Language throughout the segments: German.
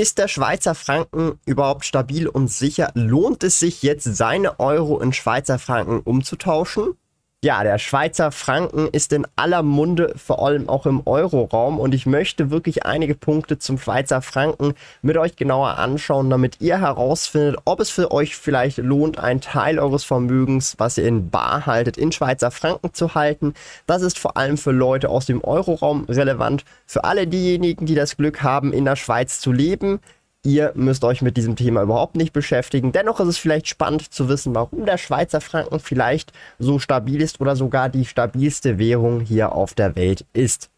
Ist der Schweizer Franken überhaupt stabil und sicher? Lohnt es sich jetzt, seine Euro in Schweizer Franken umzutauschen? Ja, der Schweizer Franken ist in aller Munde, vor allem auch im Euroraum. Und ich möchte wirklich einige Punkte zum Schweizer Franken mit euch genauer anschauen, damit ihr herausfindet, ob es für euch vielleicht lohnt, einen Teil eures Vermögens, was ihr in Bar haltet, in Schweizer Franken zu halten. Das ist vor allem für Leute aus dem Euroraum relevant. Für alle diejenigen, die das Glück haben, in der Schweiz zu leben Ihr müsst euch mit diesem Thema überhaupt nicht beschäftigen. Dennoch ist es vielleicht spannend zu wissen, warum der Schweizer Franken vielleicht so stabil ist oder sogar die stabilste Währung hier auf der Welt ist.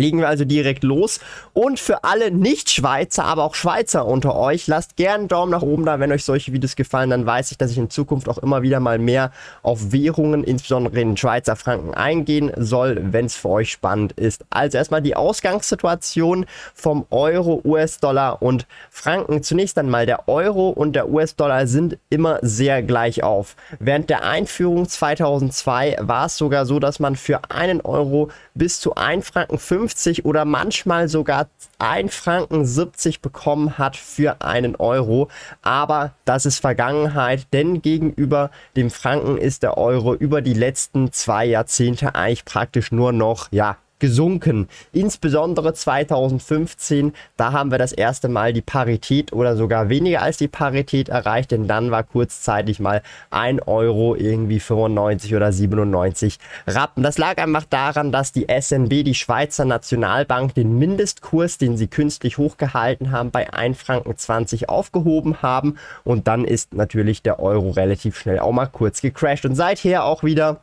Legen wir also direkt los. Und für alle Nicht-Schweizer, aber auch Schweizer unter euch, lasst gerne einen Daumen nach oben da, wenn euch solche Videos gefallen. Dann weiß ich, dass ich in Zukunft auch immer wieder mal mehr auf Währungen, insbesondere in Schweizer Franken, eingehen soll, wenn es für euch spannend ist. Also erstmal die Ausgangssituation vom Euro, US-Dollar und Franken. Zunächst einmal der Euro und der US-Dollar sind immer sehr gleich auf. Während der Einführung 2002 war es sogar so, dass man für einen Euro bis zu 1 Franken 5 50 oder manchmal sogar 1 Franken 70 bekommen hat für einen Euro. Aber das ist Vergangenheit, denn gegenüber dem Franken ist der Euro über die letzten zwei Jahrzehnte eigentlich praktisch nur noch, ja, gesunken. Insbesondere 2015, da haben wir das erste Mal die Parität oder sogar weniger als die Parität erreicht, denn dann war kurzzeitig mal 1 Euro irgendwie 95 oder 97 Rappen. Das lag einfach daran, dass die SNB, die Schweizer Nationalbank, den Mindestkurs, den sie künstlich hochgehalten haben, bei 1 Franken 20 aufgehoben haben und dann ist natürlich der Euro relativ schnell auch mal kurz gecrashed und seither auch wieder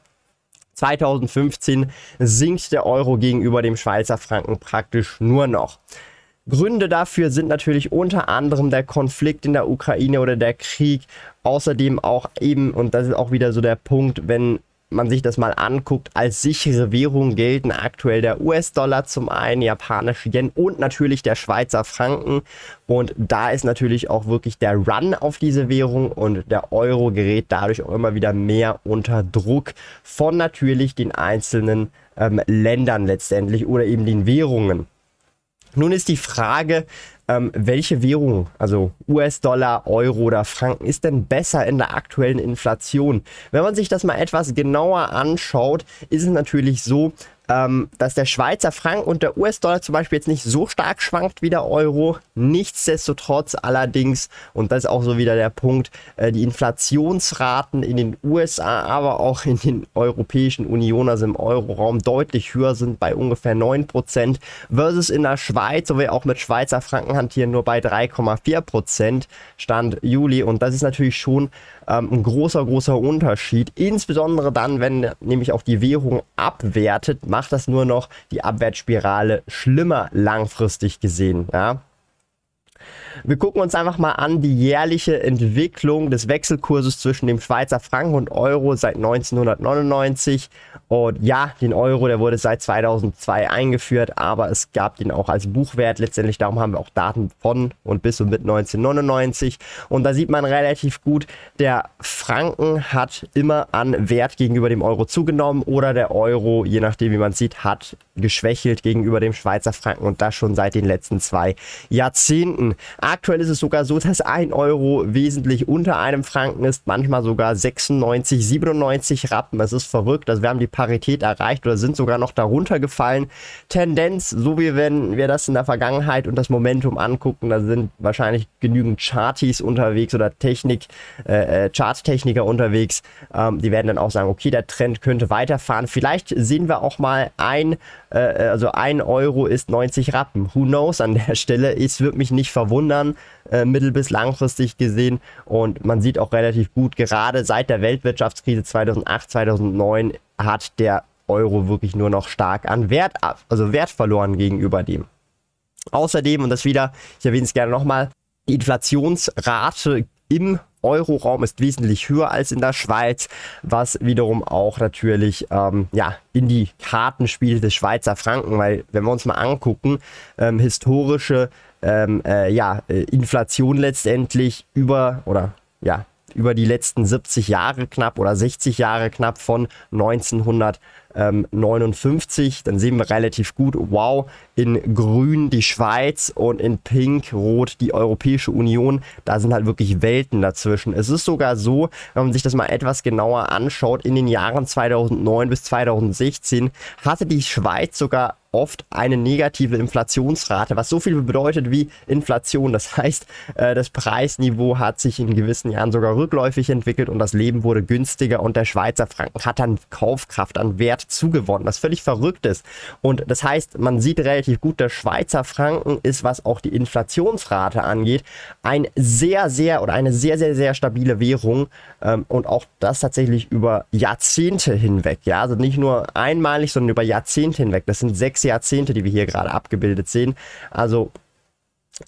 2015 sinkt der Euro gegenüber dem Schweizer Franken praktisch nur noch. Gründe dafür sind natürlich unter anderem der Konflikt in der Ukraine oder der Krieg. Außerdem auch eben, und das ist auch wieder so der Punkt, wenn man sich das mal anguckt, als sichere Währung gelten aktuell der US-Dollar zum einen, japanische Yen und natürlich der Schweizer Franken. Und da ist natürlich auch wirklich der Run auf diese Währung und der Euro gerät dadurch auch immer wieder mehr unter Druck von natürlich den einzelnen ähm, Ländern letztendlich oder eben den Währungen. Nun ist die Frage, ähm, welche Währung, also US-Dollar, Euro oder Franken, ist denn besser in der aktuellen Inflation? Wenn man sich das mal etwas genauer anschaut, ist es natürlich so, ähm, dass der Schweizer Franken und der US-Dollar zum Beispiel jetzt nicht so stark schwankt wie der Euro. Nichtsdestotrotz allerdings, und das ist auch so wieder der Punkt, äh, die Inflationsraten in den USA, aber auch in den Europäischen Union, also im Euroraum, deutlich höher sind bei ungefähr 9% versus in der Schweiz, wo wir auch mit Schweizer Franken hantieren, nur bei 3,4% Stand Juli. Und das ist natürlich schon ähm, ein großer, großer Unterschied. Insbesondere dann, wenn nämlich auch die Währung abwertet, macht das nur noch die Abwärtsspirale schlimmer langfristig gesehen. Ja? Wir gucken uns einfach mal an die jährliche Entwicklung des Wechselkurses zwischen dem Schweizer Franken und Euro seit 1999. Und ja, den Euro, der wurde seit 2002 eingeführt, aber es gab den auch als Buchwert letztendlich. Darum haben wir auch Daten von und bis und mit 1999. Und da sieht man relativ gut, der Franken hat immer an Wert gegenüber dem Euro zugenommen oder der Euro, je nachdem wie man sieht, hat geschwächelt gegenüber dem Schweizer Franken und das schon seit den letzten zwei Jahrzehnten. Aktuell ist es sogar so, dass ein Euro wesentlich unter einem Franken ist, manchmal sogar 96, 97 Rappen. Es ist verrückt. Also wir haben die Parität erreicht oder sind sogar noch darunter gefallen. Tendenz, so wie wenn wir das in der Vergangenheit und das Momentum angucken, da sind wahrscheinlich genügend Charties unterwegs oder Technik, äh, äh Charttechniker unterwegs. Ähm, die werden dann auch sagen, okay, der Trend könnte weiterfahren. Vielleicht sehen wir auch mal ein, äh, also ein Euro ist 90 Rappen. Who knows an der Stelle? Es wird mich nicht verwundern ändern, äh, mittel- bis langfristig gesehen. Und man sieht auch relativ gut, gerade seit der Weltwirtschaftskrise 2008, 2009 hat der Euro wirklich nur noch stark an Wert, also Wert verloren gegenüber dem Außerdem, und das wieder, ich erwähne es gerne nochmal, die Inflationsrate im Euroraum ist wesentlich höher als in der Schweiz, was wiederum auch natürlich ähm, ja, in die Karten spielt des Schweizer Franken, weil wenn wir uns mal angucken, ähm, historische ähm, äh, ja, äh, Inflation letztendlich über oder ja, über die letzten 70 Jahre knapp oder 60 Jahre knapp von 1900 ähm, 59. Dann sehen wir relativ gut, wow, in grün die Schweiz und in pink, rot die Europäische Union. Da sind halt wirklich Welten dazwischen. Es ist sogar so, wenn man sich das mal etwas genauer anschaut, in den Jahren 2009 bis 2016 hatte die Schweiz sogar oft eine negative Inflationsrate, was so viel bedeutet wie Inflation. Das heißt, äh, das Preisniveau hat sich in gewissen Jahren sogar rückläufig entwickelt und das Leben wurde günstiger und der Schweizer Franken hat dann Kaufkraft an Wert zugewonnen, was völlig verrückt ist. Und das heißt, man sieht relativ gut, der Schweizer Franken ist, was auch die Inflationsrate angeht, ein sehr, sehr oder eine sehr, sehr, sehr stabile Währung ähm, und auch das tatsächlich über Jahrzehnte hinweg. Ja, also nicht nur einmalig, sondern über Jahrzehnte hinweg. Das sind sechs Jahrzehnte, die wir hier gerade abgebildet sehen. Also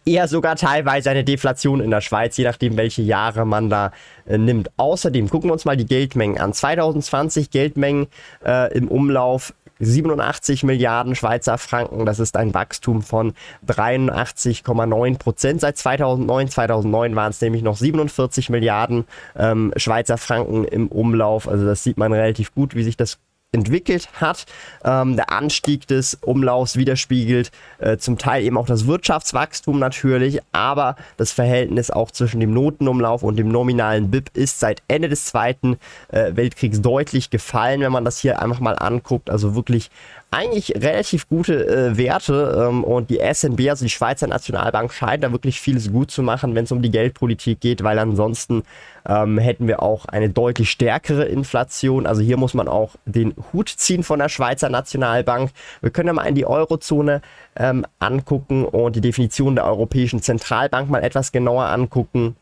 eher sogar teilweise eine Deflation in der Schweiz, je nachdem, welche Jahre man da äh, nimmt. Außerdem gucken wir uns mal die Geldmengen an. 2020 Geldmengen äh, im Umlauf 87 Milliarden Schweizer Franken. Das ist ein Wachstum von 83,9 Prozent seit 2009. 2009 waren es nämlich noch 47 Milliarden ähm, Schweizer Franken im Umlauf. Also das sieht man relativ gut, wie sich das entwickelt hat. Ähm, der Anstieg des Umlaufs widerspiegelt äh, zum Teil eben auch das Wirtschaftswachstum natürlich, aber das Verhältnis auch zwischen dem Notenumlauf und dem nominalen BIP ist seit Ende des Zweiten äh, Weltkriegs deutlich gefallen, wenn man das hier einfach mal anguckt. Also wirklich eigentlich relativ gute äh, Werte ähm, und die SNB, also die Schweizer Nationalbank, scheint da wirklich vieles gut zu machen, wenn es um die Geldpolitik geht, weil ansonsten ähm, hätten wir auch eine deutlich stärkere Inflation. Also hier muss man auch den Hut ziehen von der Schweizer Nationalbank. Wir können ja mal in die Eurozone ähm, angucken und die Definition der Europäischen Zentralbank mal etwas genauer angucken.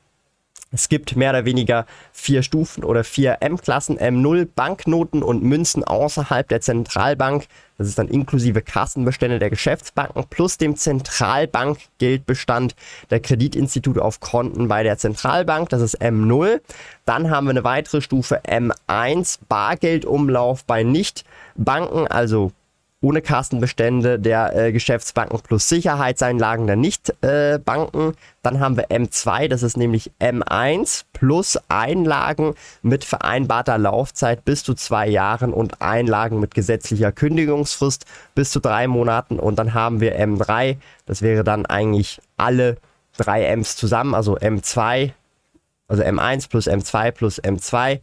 Es gibt mehr oder weniger vier Stufen oder vier M-Klassen, M0, Banknoten und Münzen außerhalb der Zentralbank. Das ist dann inklusive Kassenbestände der Geschäftsbanken plus dem Zentralbankgeldbestand der Kreditinstitute auf Konten bei der Zentralbank. Das ist M0. Dann haben wir eine weitere Stufe M1, Bargeldumlauf bei Nichtbanken, also ohne Kassenbestände der äh, Geschäftsbanken plus Sicherheitseinlagen der Nichtbanken. Äh, Dann haben wir M2, das ist nämlich M1 plus Einlagen mit vereinbarter Laufzeit bis zu zwei Jahren und Einlagen mit gesetzlicher Kündigungsfrist bis zu drei Monaten. Und dann haben wir M3, das wäre dann eigentlich alle drei Ms zusammen, also M2, also M1 plus M2 plus M2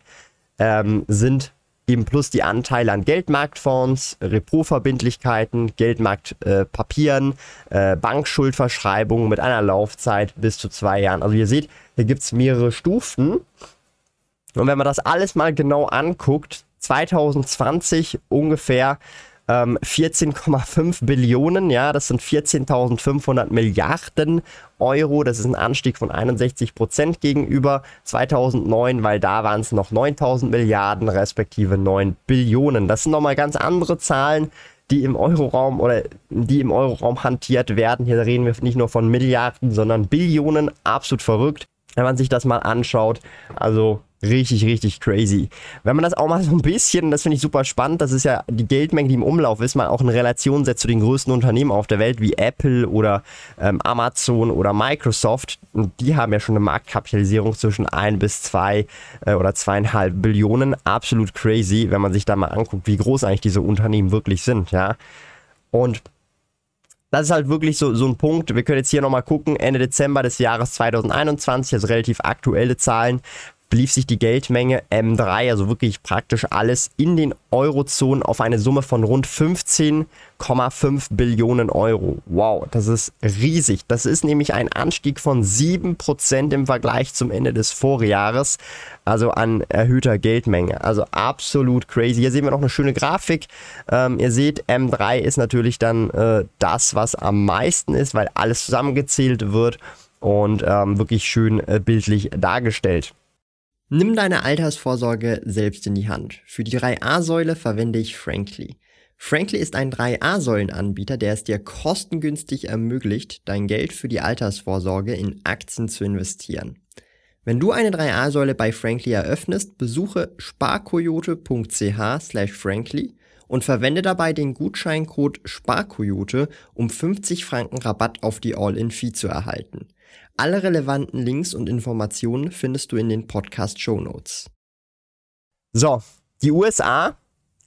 ähm, sind eben plus die Anteile an Geldmarktfonds, Repo-Verbindlichkeiten, Geldmarktpapieren, äh, äh, Bankschuldverschreibungen mit einer Laufzeit bis zu zwei Jahren. Also ihr seht, hier gibt es mehrere Stufen. Und wenn man das alles mal genau anguckt, 2020 ungefähr ähm, 14,5 Billionen, ja, das sind 14.500 Milliarden Euro. Das ist ein Anstieg von 61 Prozent gegenüber 2009, weil da waren es noch 9.000 Milliarden respektive 9 Billionen. Das sind nochmal ganz andere Zahlen die im Euroraum oder die im Euroraum hantiert werden. Hier reden wir nicht nur von Milliarden, sondern Billionen. Absolut verrückt, wenn man sich das mal anschaut. Also Richtig, richtig crazy. Wenn man das auch mal so ein bisschen, das finde ich super spannend, das ist ja die Geldmenge, die im Umlauf ist, mal auch in Relation setzt zu den größten Unternehmen auf der Welt, wie Apple oder ähm, Amazon oder Microsoft. Und die haben ja schon eine Marktkapitalisierung zwischen 1 bis 2 äh, oder zweieinhalb Billionen. Absolut crazy, wenn man sich da mal anguckt, wie groß eigentlich diese Unternehmen wirklich sind, ja. Und das ist halt wirklich so, so ein Punkt. Wir können jetzt hier nochmal gucken, Ende Dezember des Jahres 2021, also relativ aktuelle Zahlen belief sich die Geldmenge M3, also wirklich praktisch alles in den Eurozonen auf eine Summe von rund 15,5 Billionen Euro. Wow, das ist riesig. Das ist nämlich ein Anstieg von 7% im Vergleich zum Ende des Vorjahres, also an erhöhter Geldmenge. Also absolut crazy. Hier sehen wir noch eine schöne Grafik. Ähm, ihr seht, M3 ist natürlich dann äh, das, was am meisten ist, weil alles zusammengezählt wird und ähm, wirklich schön äh, bildlich dargestellt. Nimm deine Altersvorsorge selbst in die Hand. Für die 3a-Säule verwende ich Frankly. Frankly ist ein 3A-Säulen-Anbieter, der es dir kostengünstig ermöglicht, dein Geld für die Altersvorsorge in Aktien zu investieren. Wenn du eine 3A-Säule bei Frankly eröffnest, besuche sparkoyote.ch slash frankly und verwende dabei den Gutscheincode SPARKOYOTE, um 50 Franken Rabatt auf die All-In-Fee zu erhalten. Alle relevanten Links und Informationen findest du in den Podcast-Show Notes. So, die USA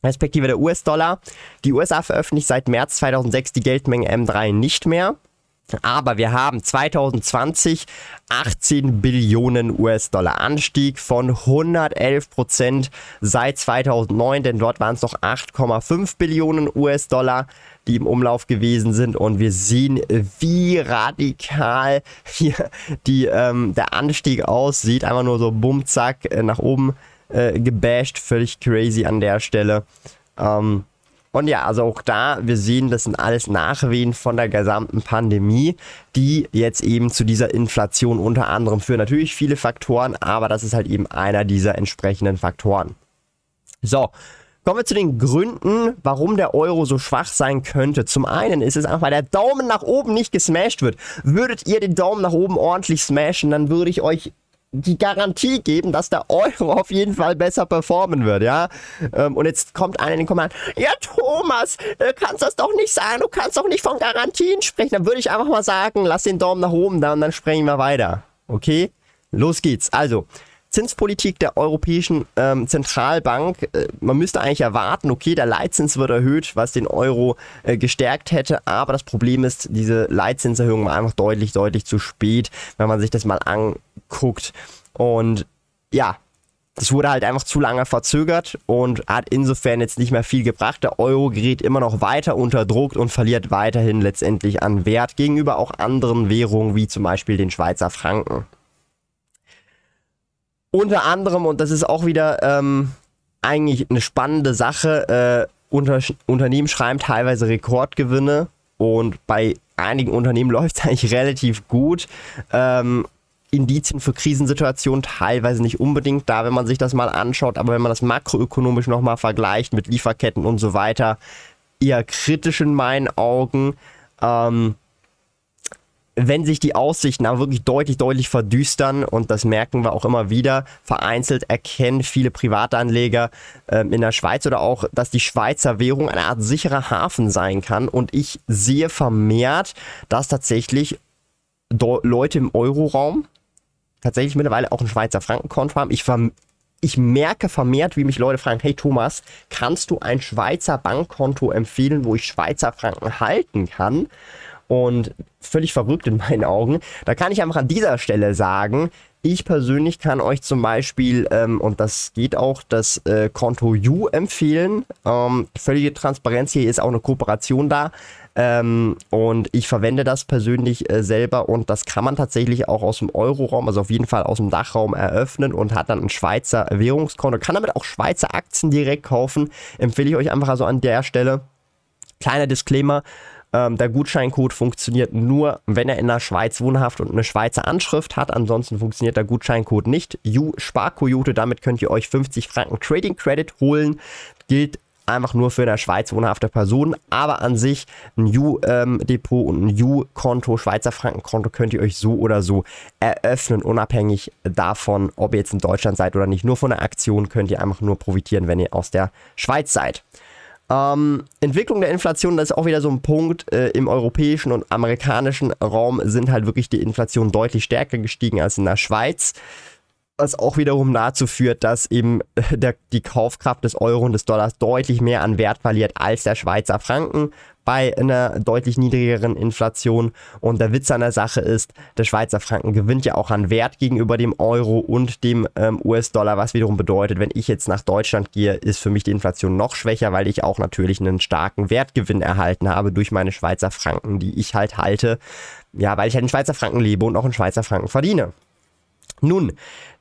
respektive der US-Dollar. Die USA veröffentlicht seit März 2006 die Geldmenge M3 nicht mehr. Aber wir haben 2020 18 Billionen US-Dollar Anstieg von 111 Prozent seit 2009, denn dort waren es noch 8,5 Billionen US-Dollar, die im Umlauf gewesen sind. Und wir sehen, wie radikal hier die, ähm, der Anstieg aussieht. Einfach nur so bumm, zack, äh, nach oben äh, gebasht. Völlig crazy an der Stelle. Ähm, und ja, also auch da, wir sehen, das sind alles Nachwehen von der gesamten Pandemie, die jetzt eben zu dieser Inflation unter anderem führen. Natürlich viele Faktoren, aber das ist halt eben einer dieser entsprechenden Faktoren. So, Kommen wir zu den Gründen, warum der Euro so schwach sein könnte. Zum einen ist es einfach, weil der Daumen nach oben nicht gesmashed wird. Würdet ihr den Daumen nach oben ordentlich smashen, dann würde ich euch die Garantie geben, dass der Euro auf jeden Fall besser performen wird, ja. Ähm, und jetzt kommt einer in den Kommentaren, ja Thomas, du kannst das doch nicht sagen, du kannst doch nicht von Garantien sprechen. Dann würde ich einfach mal sagen, lass den Daumen nach oben da und dann sprechen wir weiter. Okay? Los geht's. Also, Zinspolitik der Europäischen ähm, Zentralbank. Äh, man müsste eigentlich erwarten, okay, der Leitzins wird erhöht, was den Euro äh, gestärkt hätte. Aber das Problem ist, diese Leitzinserhöhung war einfach deutlich, deutlich zu spät, wenn man sich das mal anguckt. Und ja, das wurde halt einfach zu lange verzögert und hat insofern jetzt nicht mehr viel gebracht. Der Euro gerät immer noch weiter unter Druck und verliert weiterhin letztendlich an Wert gegenüber auch anderen Währungen wie zum Beispiel den Schweizer Franken. Unter anderem, und das ist auch wieder ähm, eigentlich eine spannende Sache, äh, unter, Unternehmen schreiben teilweise Rekordgewinne und bei einigen Unternehmen läuft es eigentlich relativ gut. Ähm, Indizien für Krisensituationen teilweise nicht unbedingt da, wenn man sich das mal anschaut, aber wenn man das makroökonomisch nochmal vergleicht mit Lieferketten und so weiter, eher kritisch in meinen Augen. Ähm, wenn sich die Aussichten aber wirklich deutlich, deutlich verdüstern, und das merken wir auch immer wieder, vereinzelt erkennen viele Privatanleger ähm, in der Schweiz oder auch, dass die Schweizer Währung eine Art sicherer Hafen sein kann. Und ich sehe vermehrt, dass tatsächlich Leute im Euroraum tatsächlich mittlerweile auch ein Schweizer Frankenkonto haben. Ich ich merke vermehrt, wie mich Leute fragen, hey Thomas, kannst du ein Schweizer Bankkonto empfehlen, wo ich Schweizer Franken halten kann? Und völlig verrückt in meinen Augen. Da kann ich einfach an dieser Stelle sagen, ich persönlich kann euch zum Beispiel, ähm, und das geht auch, das äh, Konto U empfehlen. Ähm, völlige Transparenz, hier ist auch eine Kooperation da. Ähm, und ich verwende das persönlich äh, selber und das kann man tatsächlich auch aus dem Euroraum, also auf jeden Fall aus dem Dachraum eröffnen und hat dann ein Schweizer Währungskonto. Kann damit auch Schweizer Aktien direkt kaufen. Empfehle ich euch einfach also an der Stelle. Kleiner Disclaimer, ähm, der Gutscheincode funktioniert nur, wenn er in der Schweiz wohnhaft und eine Schweizer Anschrift hat. Ansonsten funktioniert der Gutscheincode nicht. U Sparkoyote, damit könnt ihr euch 50 Franken Trading Credit holen. Gilt einfach nur für eine Schweiz wohnhafte Person, aber an sich ein U-Depot ähm, und ein U-Konto, Schweizer Frankenkonto könnt ihr euch so oder so eröffnen, unabhängig davon, ob ihr jetzt in Deutschland seid oder nicht. Nur von der Aktion könnt ihr einfach nur profitieren, wenn ihr aus der Schweiz seid. Ähm, Entwicklung der Inflation, das ist auch wieder so ein Punkt. Äh, Im europäischen und amerikanischen Raum sind halt wirklich die Inflation deutlich stärker gestiegen als in der Schweiz. Was auch wiederum dazu führt, dass eben äh, der, die Kaufkraft des Euro und des Dollars deutlich mehr an Wert verliert als der Schweizer Franken bei einer deutlich niedrigeren Inflation. Und der Witz an der Sache ist, der Schweizer Franken gewinnt ja auch an Wert gegenüber dem Euro und dem ähm, US-Dollar, was wiederum bedeutet, wenn ich jetzt nach Deutschland gehe, ist für mich die Inflation noch schwächer, weil ich auch natürlich einen starken Wertgewinn erhalten habe durch meine Schweizer Franken, die ich halt halte. Ja, weil ich halt in Schweizer Franken lebe und auch in Schweizer Franken verdiene. Nun,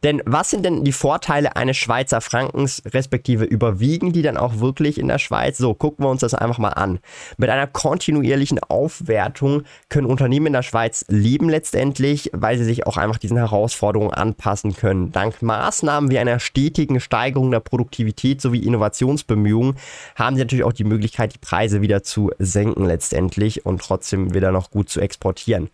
Denn was sind denn die Vorteile eines Schweizer Frankens, respektive überwiegen die dann auch wirklich in der Schweiz? So, gucken wir uns das einfach mal an. Mit einer kontinuierlichen Aufwertung können Unternehmen in der Schweiz leben letztendlich, weil sie sich auch einfach diesen Herausforderungen anpassen können. Dank Maßnahmen wie einer stetigen Steigerung der Produktivität sowie Innovationsbemühungen haben sie natürlich auch die Möglichkeit, die Preise wieder zu senken letztendlich und trotzdem wieder noch gut zu exportieren.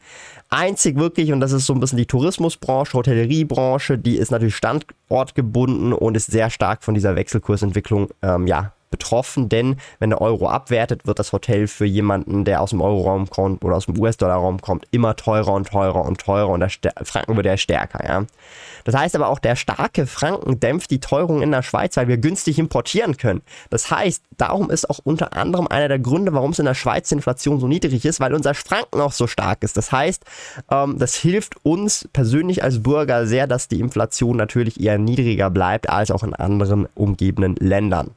Einzig wirklich, und das ist so ein bisschen die Tourismusbranche, Hotelleriebranche, die ist natürlich standortgebunden und ist sehr stark von dieser Wechselkursentwicklung ähm, ja, betroffen, denn wenn der Euro abwertet, wird das Hotel für jemanden, der aus dem Euroraum kommt oder aus dem US-Dollar-Raum kommt, immer teurer und teurer und teurer und der Franken wird ja stärker. Ja? Das heißt aber auch, der starke Franken dämpft die Teuerung in der Schweiz, weil wir günstig importieren können. Das heißt, darum ist auch unter anderem einer der Gründe, warum es in der Schweiz die Inflation so niedrig ist, weil unser Franken auch so stark ist. Das heißt, ähm, das hilft uns persönlich als Bürger sehr, dass die Inflation natürlich eher niedriger bleibt als auch in anderen umgebenden Ländern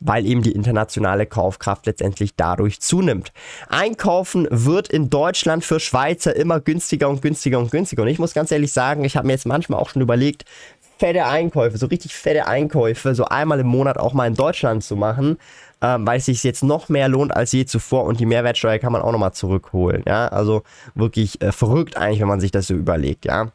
weil eben die internationale Kaufkraft letztendlich dadurch zunimmt. Einkaufen wird in Deutschland für Schweizer immer günstiger und günstiger und günstiger. Und ich muss ganz ehrlich sagen, ich habe mir jetzt manchmal auch schon überlegt, fette Einkäufe, so richtig fette Einkäufe, so einmal im Monat auch mal in Deutschland zu machen, ähm, weil es sich jetzt noch mehr lohnt als je zuvor und die Mehrwertsteuer kann man auch nochmal zurückholen. Ja, also wirklich äh, verrückt eigentlich, wenn man sich das so überlegt. Ja.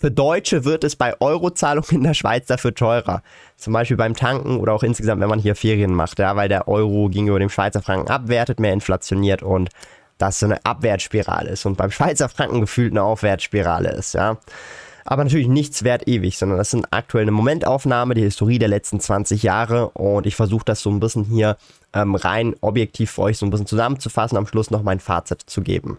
Für Deutsche wird es bei Eurozahlungen in der Schweiz dafür teurer. Zum Beispiel beim Tanken oder auch insgesamt, wenn man hier Ferien macht, ja, weil der Euro gegenüber dem Schweizer Franken abwertet, mehr inflationiert und das so eine Abwärtsspirale ist und beim Schweizer Franken gefühlt eine Aufwärtsspirale ist, ja. Aber natürlich nichts wert ewig, sondern das sind aktuell eine Momentaufnahme, die Historie der letzten 20 Jahre und ich versuche das so ein bisschen hier ähm, rein objektiv für euch so ein bisschen zusammenzufassen, am Schluss noch mein Fazit zu geben.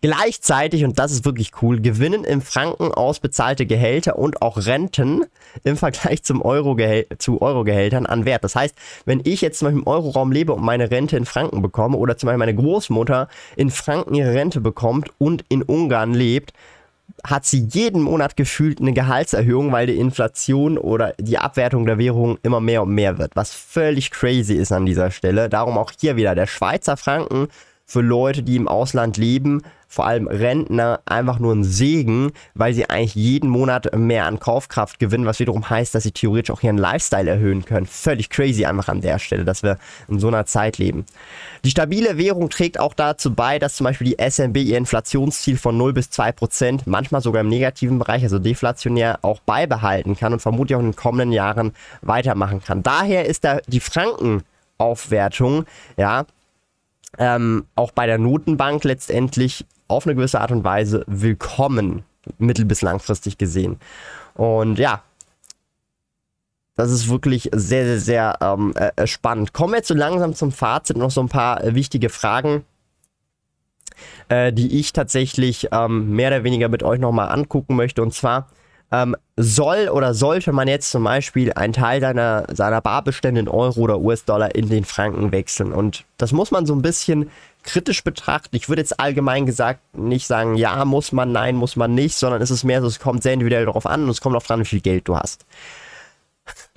Gleichzeitig, und das ist wirklich cool, gewinnen im Franken ausbezahlte Gehälter und auch Renten im Vergleich zum Euro zu Eurogehältern an Wert. Das heißt, wenn ich jetzt zum Beispiel im Euroraum lebe und meine Rente in Franken bekomme oder zum Beispiel meine Großmutter in Franken ihre Rente bekommt und in Ungarn lebt, hat sie jeden Monat gefühlt eine Gehaltserhöhung, weil die Inflation oder die Abwertung der Währung immer mehr und mehr wird, was völlig crazy ist an dieser Stelle. Darum auch hier wieder der Schweizer Franken für Leute, die im Ausland leben, vor allem Rentner, einfach nur ein Segen, weil sie eigentlich jeden Monat mehr an Kaufkraft gewinnen, was wiederum heißt, dass sie theoretisch auch ihren Lifestyle erhöhen können. Völlig crazy einfach an der Stelle, dass wir in so einer Zeit leben. Die stabile Währung trägt auch dazu bei, dass zum Beispiel die SMB ihr Inflationsziel von 0 bis 2 Prozent, manchmal sogar im negativen Bereich, also deflationär, auch beibehalten kann und vermutlich auch in den kommenden Jahren weitermachen kann. Daher ist da die Frankenaufwertung, ja, ähm, auch bei der Notenbank letztendlich auf eine gewisse Art und Weise willkommen, mittel- bis langfristig gesehen. Und ja, das ist wirklich sehr, sehr, sehr ähm, äh, äh, spannend. Kommen wir jetzt so langsam zum Fazit. Noch so ein paar äh, wichtige Fragen, äh, die ich tatsächlich ähm, mehr oder weniger mit euch nochmal angucken möchte. Und zwar, ähm, soll oder sollte man jetzt zum Beispiel einen Teil seiner, seiner Barbestände in Euro oder US-Dollar in den Franken wechseln? Und das muss man so ein bisschen kritisch betrachten. Ich würde jetzt allgemein gesagt nicht sagen, ja, muss man, nein, muss man nicht, sondern es ist mehr so, es kommt sehr individuell darauf an und es kommt auch dran, wie viel Geld du hast.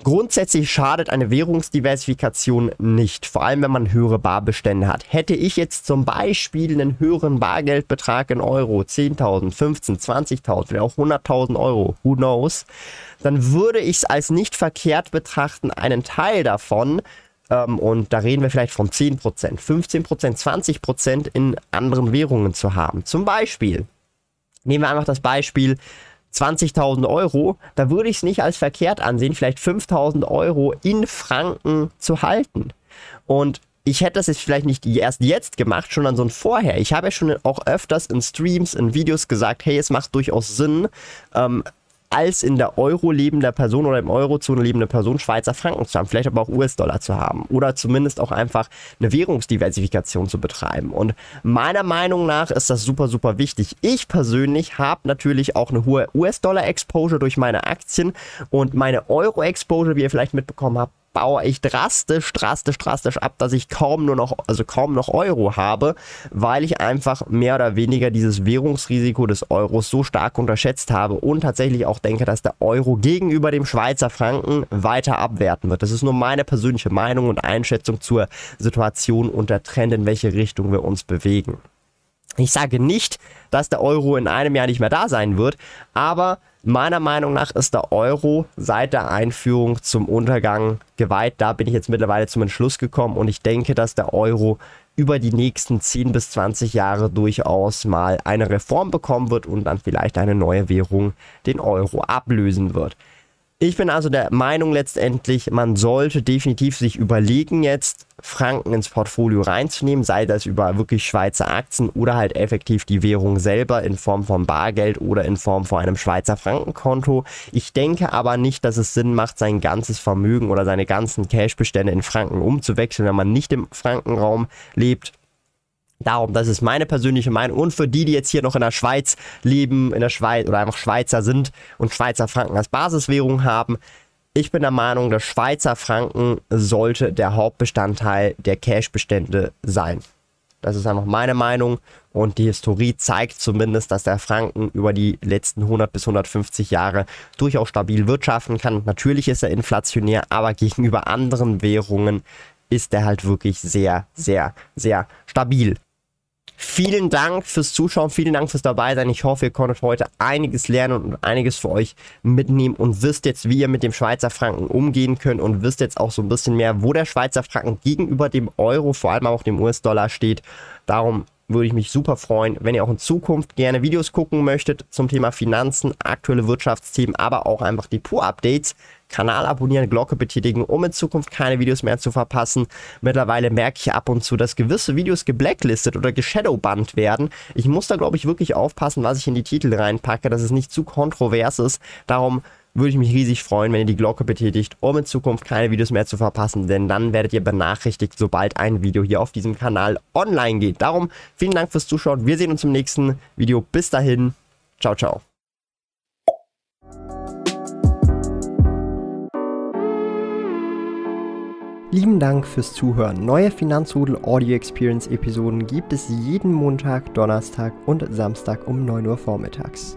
Grundsätzlich schadet eine Währungsdiversifikation nicht, vor allem wenn man höhere Barbestände hat. Hätte ich jetzt zum Beispiel einen höheren Bargeldbetrag in Euro, 10.000, 15, 20.000, vielleicht auch 100.000 Euro, who knows, dann würde ich es als nicht verkehrt betrachten, einen Teil davon, ähm, und da reden wir vielleicht von 10%, 15%, 20% in anderen Währungen zu haben. Zum Beispiel, nehmen wir einfach das Beispiel, 20.000 Euro, da würde ich es nicht als verkehrt ansehen, vielleicht 5.000 Euro in Franken zu halten. Und ich hätte das jetzt vielleicht nicht erst jetzt gemacht, schon so ein vorher. Ich habe ja schon auch öfters in Streams, in Videos gesagt, hey, es macht durchaus Sinn, ähm, als in der Euro lebender Person oder im Eurozone lebende Person Schweizer Franken zu haben, vielleicht aber auch US-Dollar zu haben oder zumindest auch einfach eine Währungsdiversifikation zu betreiben. Und meiner Meinung nach ist das super, super wichtig. Ich persönlich habe natürlich auch eine hohe US-Dollar-Exposure durch meine Aktien und meine Euro-Exposure, wie ihr vielleicht mitbekommen habt, baue ich drastisch, drastisch, drastisch ab, dass ich kaum nur noch, also kaum noch Euro habe, weil ich einfach mehr oder weniger dieses Währungsrisiko des Euros so stark unterschätzt habe und tatsächlich auch denke, dass der Euro gegenüber dem Schweizer Franken weiter abwerten wird. Das ist nur meine persönliche Meinung und Einschätzung zur Situation und der Trend, in welche Richtung wir uns bewegen. Ich sage nicht, dass der Euro in einem Jahr nicht mehr da sein wird, aber meiner Meinung nach ist der Euro seit der Einführung zum Untergang geweiht. Da bin ich jetzt mittlerweile zum Entschluss gekommen und ich denke, dass der Euro über die nächsten 10 bis 20 Jahre durchaus mal eine Reform bekommen wird und dann vielleicht eine neue Währung den Euro ablösen wird. Ich bin also der Meinung letztendlich, man sollte definitiv sich überlegen, jetzt Franken ins Portfolio reinzunehmen, sei das über wirklich Schweizer Aktien oder halt effektiv die Währung selber in Form von Bargeld oder in Form von einem Schweizer Frankenkonto. Ich denke aber nicht, dass es Sinn macht, sein ganzes Vermögen oder seine ganzen Cashbestände in Franken umzuwechseln, wenn man nicht im Frankenraum lebt Darum, das ist meine persönliche Meinung. Und für die, die jetzt hier noch in der Schweiz leben, in der Schweiz oder einfach Schweizer sind und Schweizer Franken als Basiswährung haben, ich bin der Meinung, der Schweizer Franken sollte der Hauptbestandteil der Cashbestände sein. Das ist einfach meine Meinung und die Historie zeigt zumindest, dass der Franken über die letzten 100 bis 150 Jahre durchaus stabil wirtschaften kann. Natürlich ist er inflationär, aber gegenüber anderen Währungen ist er halt wirklich sehr, sehr, sehr stabil. Vielen Dank fürs Zuschauen, vielen Dank fürs Dabeisein. Ich hoffe, ihr konntet heute einiges lernen und einiges für euch mitnehmen und wisst jetzt, wie ihr mit dem Schweizer Franken umgehen könnt und wisst jetzt auch so ein bisschen mehr, wo der Schweizer Franken gegenüber dem Euro, vor allem auch dem US-Dollar steht. Darum würde ich mich super freuen, wenn ihr auch in Zukunft gerne Videos gucken möchtet zum Thema Finanzen, aktuelle Wirtschaftsthemen, aber auch einfach die Pur-Updates. Kanal abonnieren, Glocke betätigen, um in Zukunft keine Videos mehr zu verpassen. Mittlerweile merke ich ab und zu, dass gewisse Videos geblacklistet oder geshadowbannt werden. Ich muss da, glaube ich, wirklich aufpassen, was ich in die Titel reinpacke, dass es nicht zu kontrovers ist. Darum würde ich mich riesig freuen, wenn ihr die Glocke betätigt, um in Zukunft keine Videos mehr zu verpassen, denn dann werdet ihr benachrichtigt, sobald ein Video hier auf diesem Kanal online geht. Darum vielen Dank fürs Zuschauen. Wir sehen uns im nächsten Video. Bis dahin. Ciao, ciao. Lieben Dank fürs Zuhören. Neue Finanzrudel Audio Experience Episoden gibt es jeden Montag, Donnerstag und Samstag um 9 Uhr vormittags.